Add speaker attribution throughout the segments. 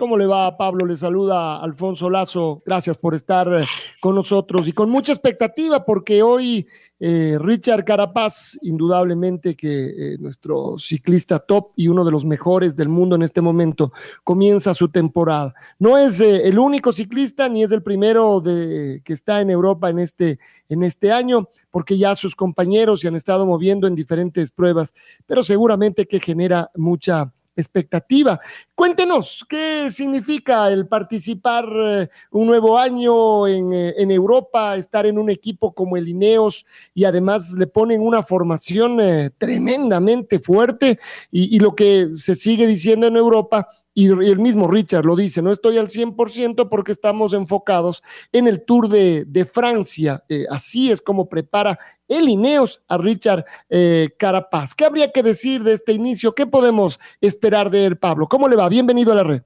Speaker 1: ¿Cómo le va, Pablo? Le saluda Alfonso Lazo. Gracias por estar eh, con nosotros y con mucha expectativa porque hoy eh, Richard Carapaz, indudablemente que eh, nuestro ciclista top y uno de los mejores del mundo en este momento, comienza su temporada. No es el único ciclista ni es el primero de, que está en Europa en este, en este año, porque ya sus compañeros se han estado moviendo en diferentes pruebas, pero seguramente que genera mucha expectativa. Cuéntenos, ¿qué significa el participar eh, un nuevo año en, eh, en, Europa, estar en un equipo como el Ineos y además le ponen una formación eh, tremendamente fuerte y, y lo que se sigue diciendo en Europa y el mismo Richard lo dice, no estoy al 100% porque estamos enfocados en el Tour de, de Francia. Eh, así es como prepara el Ineos a Richard eh, Carapaz. ¿Qué habría que decir de este inicio? ¿Qué podemos esperar de él, Pablo? ¿Cómo le va? Bienvenido a la red.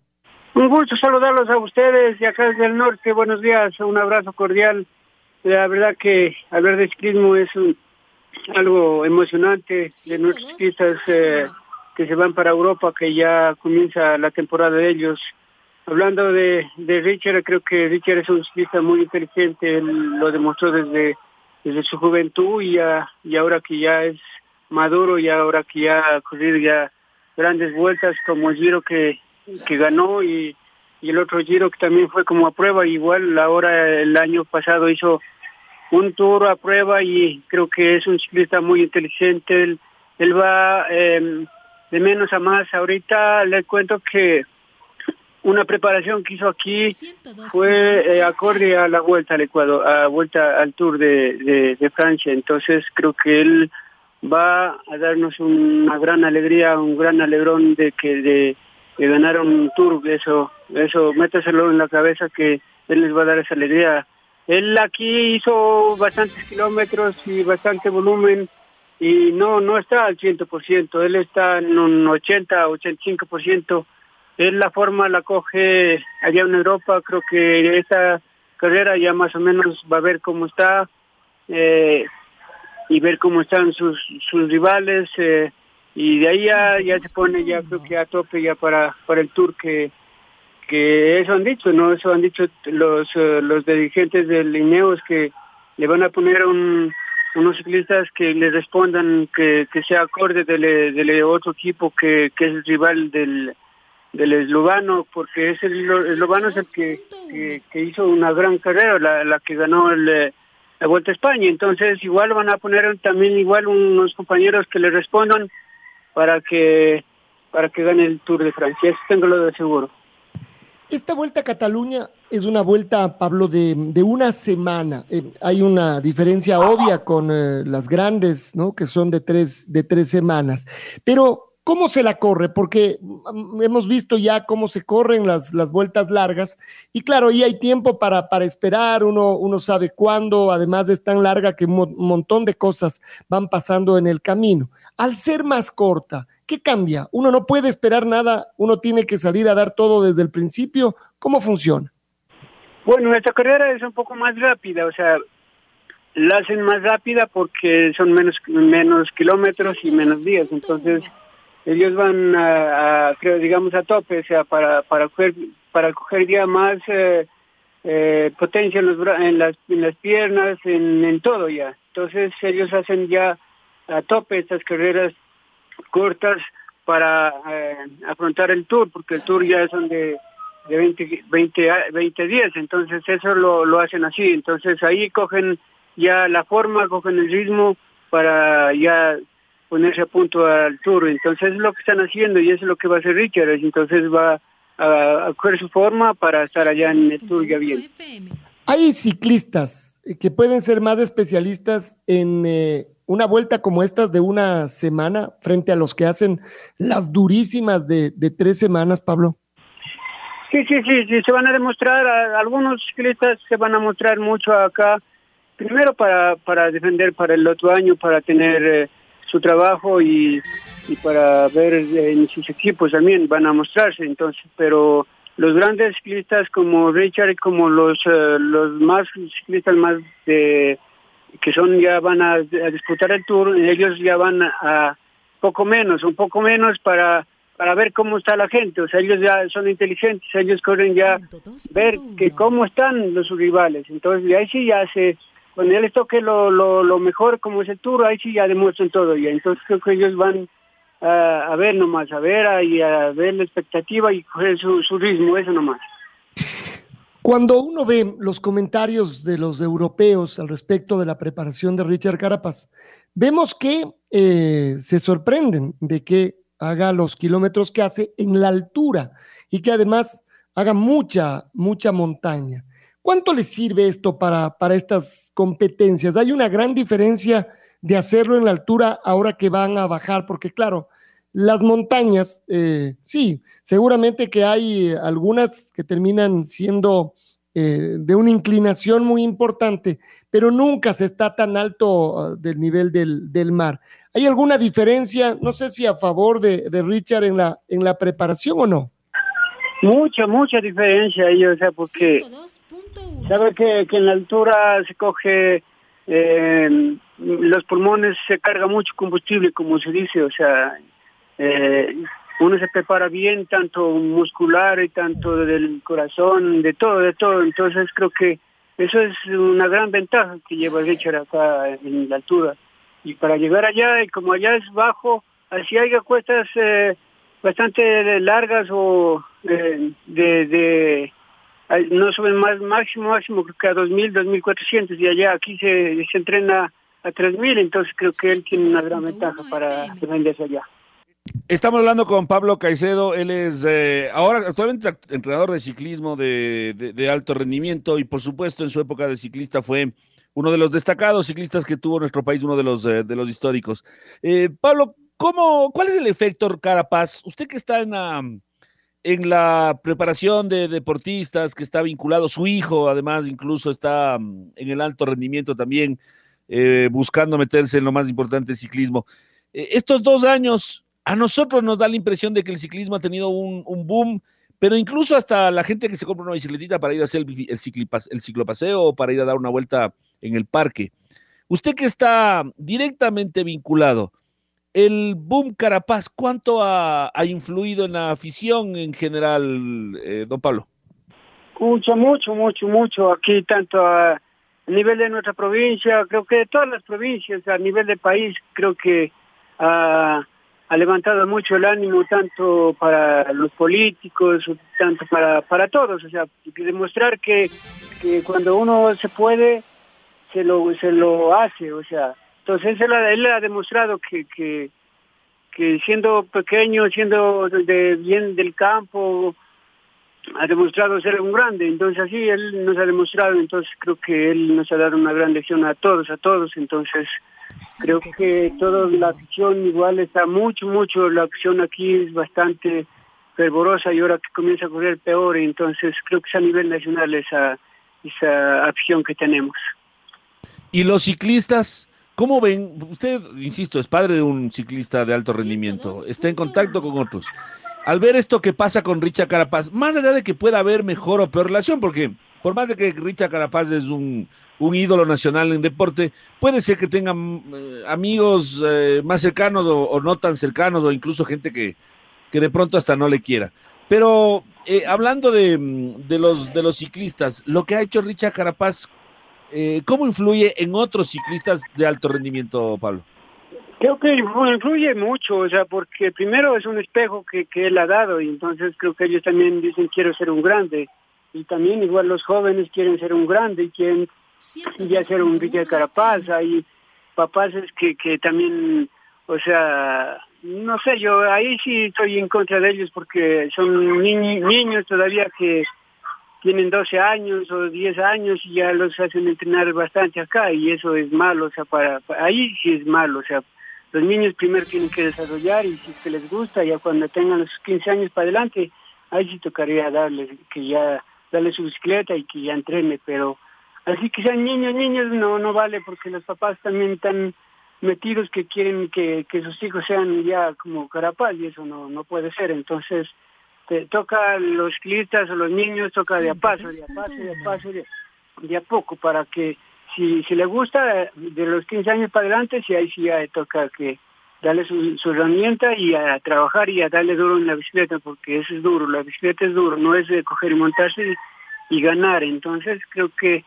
Speaker 2: Un gusto saludarlos a ustedes y acá desde el norte. Buenos días, un abrazo cordial. La verdad que hablar de ciclismo es un, algo emocionante de nuestros ciclistas. Eh, que se van para Europa, que ya comienza la temporada de ellos. Hablando de, de Richard, creo que Richard es un ciclista muy inteligente, él lo demostró desde, desde su juventud y, ya, y ahora que ya es maduro y ahora que ya ha corrido ya grandes vueltas como el Giro que, que ganó y, y el otro Giro que también fue como a prueba, igual ahora el año pasado hizo un tour a prueba y creo que es un ciclista muy inteligente, él, él va... Eh, de menos a más. Ahorita le cuento que una preparación que hizo aquí fue eh, acorde a la vuelta al Ecuador, a vuelta al Tour de, de, Francia. Entonces creo que él va a darnos una gran alegría, un gran alegrón de que de, ganar un Tour. Eso, eso, métaselo en la cabeza que él les va a dar esa alegría. Él aquí hizo bastantes kilómetros y bastante volumen y no no está al 100%, él está en un 80, 85%. Él la forma la coge allá en Europa, creo que esta carrera ya más o menos va a ver cómo está eh, y ver cómo están sus, sus rivales eh, y de ahí ya, ya se pone ya creo que a tope ya para, para el tour que, que eso han dicho, ¿no? Eso han dicho los, eh, los dirigentes del Ineos que le van a poner un unos ciclistas que le respondan que, que sea acorde del, del otro equipo que, que es el rival del, del eslovano, porque es el eslovano es el que, que, hizo una gran carrera, la, la que ganó el, la Vuelta a España. Entonces igual van a poner también igual unos compañeros que le respondan para que para que gane el Tour de Francia. Eso tengo lo de seguro.
Speaker 1: Esta vuelta a Cataluña es una vuelta, Pablo, de, de una semana. Eh, hay una diferencia obvia con eh, las grandes, ¿no? Que son de tres, de tres semanas. Pero, ¿cómo se la corre? Porque mm, hemos visto ya cómo se corren las, las vueltas largas. Y claro, ahí hay tiempo para, para esperar, uno, uno sabe cuándo, además es tan larga que un montón de cosas van pasando en el camino. Al ser más corta, ¿Qué cambia? Uno no puede esperar nada, uno tiene que salir a dar todo desde el principio. ¿Cómo funciona?
Speaker 2: Bueno, esta carrera es un poco más rápida, o sea, la hacen más rápida porque son menos kilómetros y menos días, entonces ellos van a, creo digamos a tope, o sea, para para coger para coger ya más eh, eh, potencia en, los, en, las, piernas, en todo ya. Entonces ellos hacen ya a tope estas carreras cortas para eh, afrontar el tour, porque el tour ya son de, de 20, 20, 20 días, entonces eso lo, lo hacen así, entonces ahí cogen ya la forma, cogen el ritmo para ya ponerse a punto al tour. Entonces es lo que están haciendo y eso es lo que va a hacer Richard. Entonces va a, coger su forma para estar allá en el tour ya bien.
Speaker 1: Hay ciclistas que pueden ser más especialistas en eh, una vuelta como estas de una semana frente a los que hacen las durísimas de, de tres semanas, Pablo.
Speaker 2: Sí, sí, sí, sí, se van a demostrar, algunos ciclistas se van a mostrar mucho acá, primero para, para defender para el otro año, para tener eh, su trabajo y, y para ver en sus equipos también van a mostrarse, entonces, pero los grandes ciclistas como Richard como los, eh, los más ciclistas más de que son ya van a, a disputar el tour, ellos ya van a poco menos, un poco menos para para ver cómo está la gente, o sea, ellos ya son inteligentes, ellos corren ya ver que cómo están los rivales, entonces ahí sí ya se, cuando ya les toque lo, lo, lo mejor como es el tour, ahí sí ya demuestran todo ya, entonces creo que ellos van a, a ver nomás, a ver y a ver la expectativa y coger su, su ritmo, eso nomás.
Speaker 1: Cuando uno ve los comentarios de los europeos al respecto de la preparación de Richard Carapaz, vemos que eh, se sorprenden de que haga los kilómetros que hace en la altura y que además haga mucha, mucha montaña. ¿Cuánto le sirve esto para, para estas competencias? Hay una gran diferencia de hacerlo en la altura ahora que van a bajar, porque claro, las montañas, eh, sí, seguramente que hay algunas que terminan siendo eh, de una inclinación muy importante, pero nunca se está tan alto ah, del nivel del, del mar. ¿Hay alguna diferencia, no sé si a favor de, de Richard en la, en la preparación o no?
Speaker 2: Mucha, mucha diferencia ahí, o sea, porque sabe que, que en la altura se coge eh, los pulmones, se carga mucho combustible, como se dice, o sea, eh, uno se prepara bien, tanto muscular y tanto del corazón, de todo, de todo, entonces creo que eso es una gran ventaja que lleva Richard acá en la altura. Y para llegar allá, y como allá es bajo, así hay cuestas eh, bastante largas o eh, de, de no suben más máximo, máximo creo que a 2.000, 2.400 y allá aquí se, se entrena a 3.000, entonces creo que él tiene una gran ventaja para defenderse allá.
Speaker 3: Estamos hablando con Pablo Caicedo, él es eh, ahora actualmente entrenador de ciclismo de, alto rendimiento y por supuesto en su época de ciclista fue uno de los destacados ciclistas que tuvo nuestro país, uno de los, eh, históricos. Eh, Pablo, ¿cómo, ¿cuál es el efecto Carapaz? Usted que está en la, en la preparación de deportistas, que está vinculado, su hijo además incluso está mm, en el alto rendimiento también, buscando meterse en lo más importante, el ciclismo. Estos dos años, a nosotros nos da la impresión de que el ciclismo ha tenido un, boom pero incluso hasta la gente que se compra una bicicletita para ir a hacer el, el, el ciclopaseo o para ir a dar una vuelta en el parque. Usted que está directamente vinculado, el boom Carapaz, ¿cuánto ha, influido en la afición en general, eh, don Pablo?
Speaker 2: Mucho, mucho, mucho, mucho. Aquí tanto a, nivel de nuestra provincia, creo que de todas las provincias, a nivel del país, creo que ha, ha levantado mucho el ánimo tanto para los políticos, tanto para, para todos. O sea, demostrar que, que cuando uno se puede, se lo se lo hace, o sea, entonces él, él ha demostrado que, que, que siendo pequeño, siendo de bien del campo, ha demostrado ser un grande, entonces así él nos ha demostrado, entonces creo que él nos ha dado una gran lección a todos, a todos, entonces creo que toda la acción igual está mucho, mucho, la acción aquí es bastante fervorosa y ahora que comienza a correr peor, entonces creo que es a nivel nacional esa, esa acción que tenemos.
Speaker 3: Y los ciclistas, ¿cómo ven? Usted, insisto, es padre de un ciclista de alto rendimiento, está en contacto con otros. Al ver esto que pasa con Richard Carapaz, más allá de que pueda haber mejor o peor relación, porque por más de que Richard Carapaz es un, un ídolo nacional en deporte, puede ser que tengan eh, amigos eh, más cercanos o, no tan cercanos, o incluso gente que, que de pronto hasta no le quiera. Pero eh, hablando de, de, los, de los ciclistas, lo que ha hecho Richard Carapaz ¿cómo influye en otros ciclistas de alto rendimiento, Pablo?
Speaker 2: Creo que influye mucho, o sea, porque primero es un espejo que, que él ha dado y entonces creo que ellos también dicen quiero ser un grande y también igual los jóvenes quieren ser un grande y quieren ya ser un Ricky Carapaz, hay papás que, que también o sea, no sé, yo ahí sí estoy en contra de ellos porque son niños todavía que tienen 12 años o 10 años y ya los hacen entrenar bastante acá y eso es malo, o sea, para, ahí sí es malo, o sea, los niños primero tienen que desarrollar y si es que les gusta, ya cuando tengan los 15 años para adelante, ahí sí tocaría darles, que ya, darle su bicicleta y que ya entrene, pero así que sean niños, niños no, no vale porque los papás también están metidos que quieren que, que sus hijos sean ya como carapaz y eso no, no puede ser, entonces te toca los ciclistas o los niños, toca de a paso, de a paso, de a paso, de, a poco, para que si, si le gusta, de los 15 años para adelante, si ahí sí ya toca que darle su, su, herramienta y a trabajar y a darle duro en la bicicleta, porque eso es duro, la bicicleta es duro, no es de coger y montarse y, ganar. Entonces creo que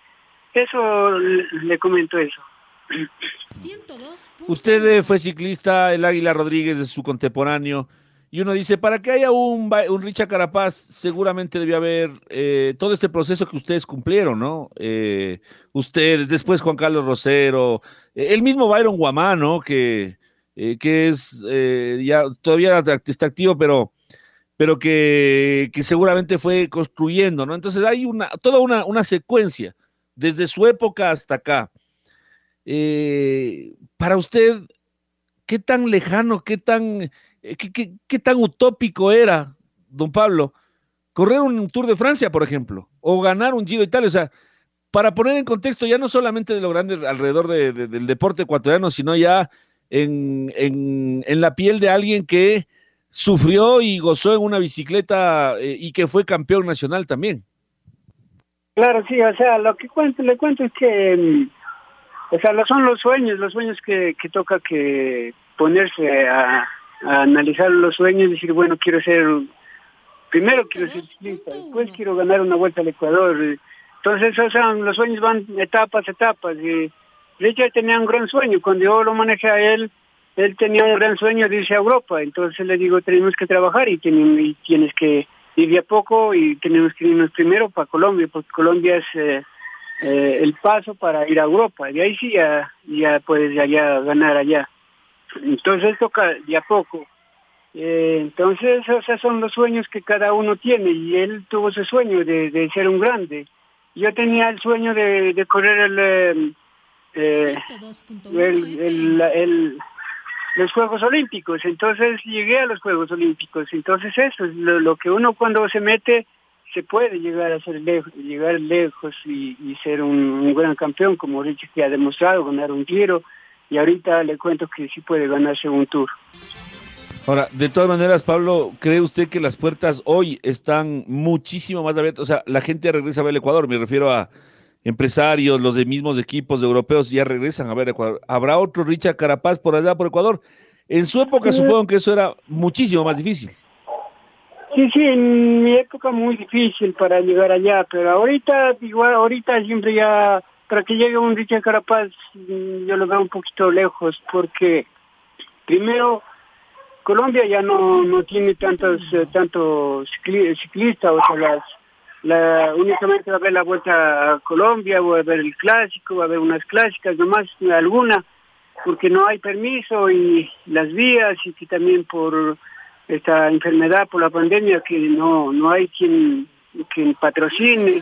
Speaker 2: eso le, comento eso.
Speaker 3: Usted eh, fue ciclista, el Águila Rodríguez es su contemporáneo. Y uno dice, para que haya un, un Richard Carapaz, seguramente debió haber eh, todo este proceso que ustedes cumplieron, ¿no? Eh, ustedes, después Juan Carlos Rosero, eh, el mismo Byron Guamá, ¿no? Que, que es, ya todavía está activo, pero, pero que, que, seguramente fue construyendo, ¿no? Entonces hay una, toda una, una secuencia, desde su época hasta acá. para usted, ¿qué tan lejano, qué tan eh, ¿Qué, tan utópico era, don Pablo, correr un Tour de Francia, por ejemplo, o ganar un Giro de Italia? O sea, para poner en contexto ya no solamente de lo grande alrededor del deporte ecuatoriano, sino ya en, en, la piel de alguien que sufrió y gozó en una bicicleta eh, y que fue campeón nacional también.
Speaker 2: Claro, sí, o sea, lo que cuento, le cuento es que, mm, o sea, son los sueños, los sueños que, que toca que ponerse a, a analizar los sueños y decir, bueno, quiero ser, primero quiero ser ciclista, después quiero ganar una vuelta al Ecuador. Entonces, o sea, los sueños van etapas, etapas. Y Richard tenía un gran sueño. Cuando yo lo manejé a él, él tenía un gran sueño de irse a Europa. Entonces le digo, tenemos que trabajar y, tienes que ir de a poco y tenemos que irnos primero para Colombia, porque Colombia es eh, eh, el paso para ir a Europa. Y ahí sí ya, ya puedes ya ganar allá. Entonces toca de a poco. Eh, entonces, o sea, son los sueños que cada uno tiene y él tuvo ese sueño de, ser un grande. Yo tenía el sueño de, correr el, el, los Juegos Olímpicos. Entonces llegué a los Juegos Olímpicos. Entonces eso es lo, que uno cuando se mete se puede llegar a ser lejos, llegar lejos y, ser un, un, gran campeón como Richie que ha demostrado, ganar un giro y ahorita le cuento que sí puede ganarse un tour.
Speaker 3: Ahora, de todas maneras, Pablo, ¿cree usted que las puertas hoy estás muchísimo más abiertas? O sea, la gente regresa a ver el Ecuador, me refiero a empresarios, los de mismos equipos europeos ya regresan a ver Ecuador. ¿Habrá otro Richard Carapaz por allá, por Ecuador? En su época supongo que eso era muchísimo más difícil.
Speaker 2: Sí, sí, en mi época muy difícil para llegar allá, pero ahorita, igual, ahorita siempre ya para que llegue un Richard Carapaz yo lo veo un poquito lejos porque primero Colombia ya no, no tiene tantos eh, tantos ciclistas, o sea, las, la, únicamente va a haber la vuelta a Colombia, va a haber el clásico, va a haber unas clásicas, nomás alguna, porque no hay permiso y las vías y que también por esta enfermedad, por la pandemia, que no, no hay quien, quien patrocine.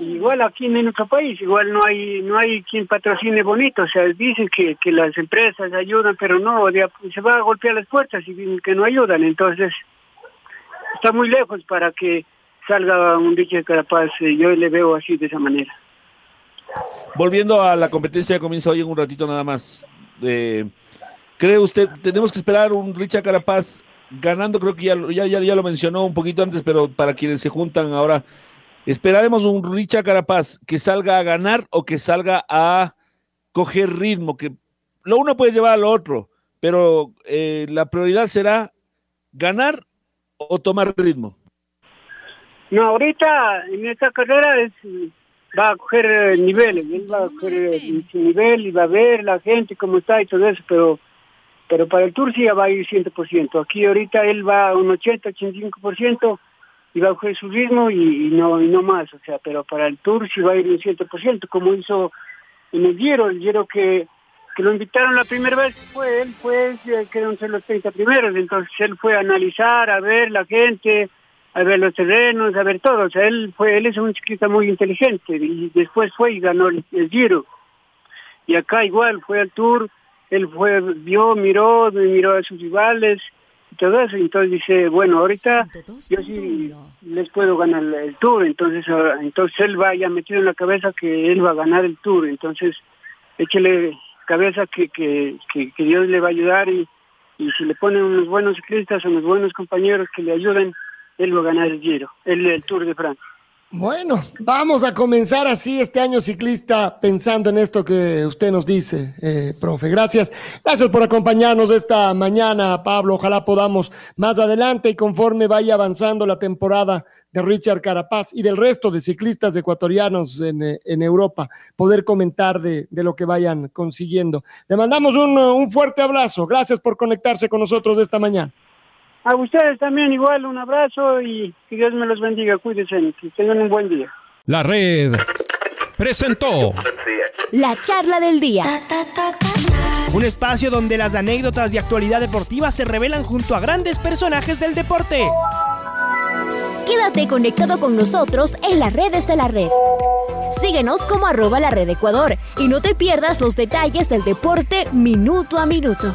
Speaker 2: Igual aquí en nuestro país, igual no hay no hay quien patrocine bonito, o sea, dicen que, que las empresas ayudan, pero no, se va a golpear las puertas y que no ayudan, entonces está muy lejos para que salga un de Carapaz, eh, yo le veo así de esa manera.
Speaker 3: Volviendo a la competencia, comienza hoy en un ratito nada más. Eh, ¿Cree usted, tenemos que esperar un Richard Carapaz ganando? Creo que ya, ya, ya, ya lo mencionó un poquito antes, pero para quienes se juntan ahora Esperaremos un Richard Carapaz que salga a ganar o que salga a coger ritmo, que lo uno puede llevar al otro, pero eh, la prioridad será ganar o tomar ritmo.
Speaker 2: No, ahorita en esta carrera es, va a coger eh, niveles, él va a coger eh, nivel y va a ver la gente cómo está y todo eso, pero pero para el Tour sí va a ir 100%. Aquí ahorita él va a un 80-85%, y va a coger su ritmo y, no y no más, o sea, pero para el Tour sí va a ir un 100%, como hizo en el Giro, el Giro que que lo invitaron la primera vez fue él, fue, creo, entre los 30 primeros, entonces él fue a analizar, a ver la gente, a ver los terrenos, a ver todo, o sea, él fue, él es un ciclista muy inteligente, y después fue y ganó el, Giro. Y acá igual, fue al Tour, él fue, vio, miró, miró a sus rivales, y todo eso, entonces dice, bueno, ahorita yo sí les puedo ganar el Tour, entonces, ah, entonces él va ya metido en la cabeza que él va a ganar el Tour, entonces échele cabeza que, que, que, Dios le va a ayudar y, y si le ponen unos buenos ciclistas, unos buenos compañeros que le ayuden, él va a ganar el Giro, el, Tour de Francia.
Speaker 1: Bueno, vamos a comenzar así este año ciclista pensando en esto que usted nos dice, eh, profe. Gracias. Gracias por acompañarnos esta mañana, Pablo. Ojalá podamos más adelante y conforme vaya avanzando la temporada de Richard Carapaz y del resto de ciclistas ecuatorianos en, eh, Europa, poder comentar de, lo que vayan consiguiendo. Le mandamos un, un fuerte abrazo. Gracias por conectarse con nosotros esta mañana.
Speaker 2: A ustedes también igual un abrazo y que Dios me los bendiga. Cuídense, que tengan un buen día.
Speaker 4: La red presentó
Speaker 5: la charla del día.
Speaker 6: Un espacio donde las anécdotas de actualidad deportiva se revelan junto a grandes personajes del deporte.
Speaker 5: Quédate conectado con nosotros en las redes de la red. Síguenos como arroba la red Ecuador y no te pierdas los detalles del deporte minuto a minuto.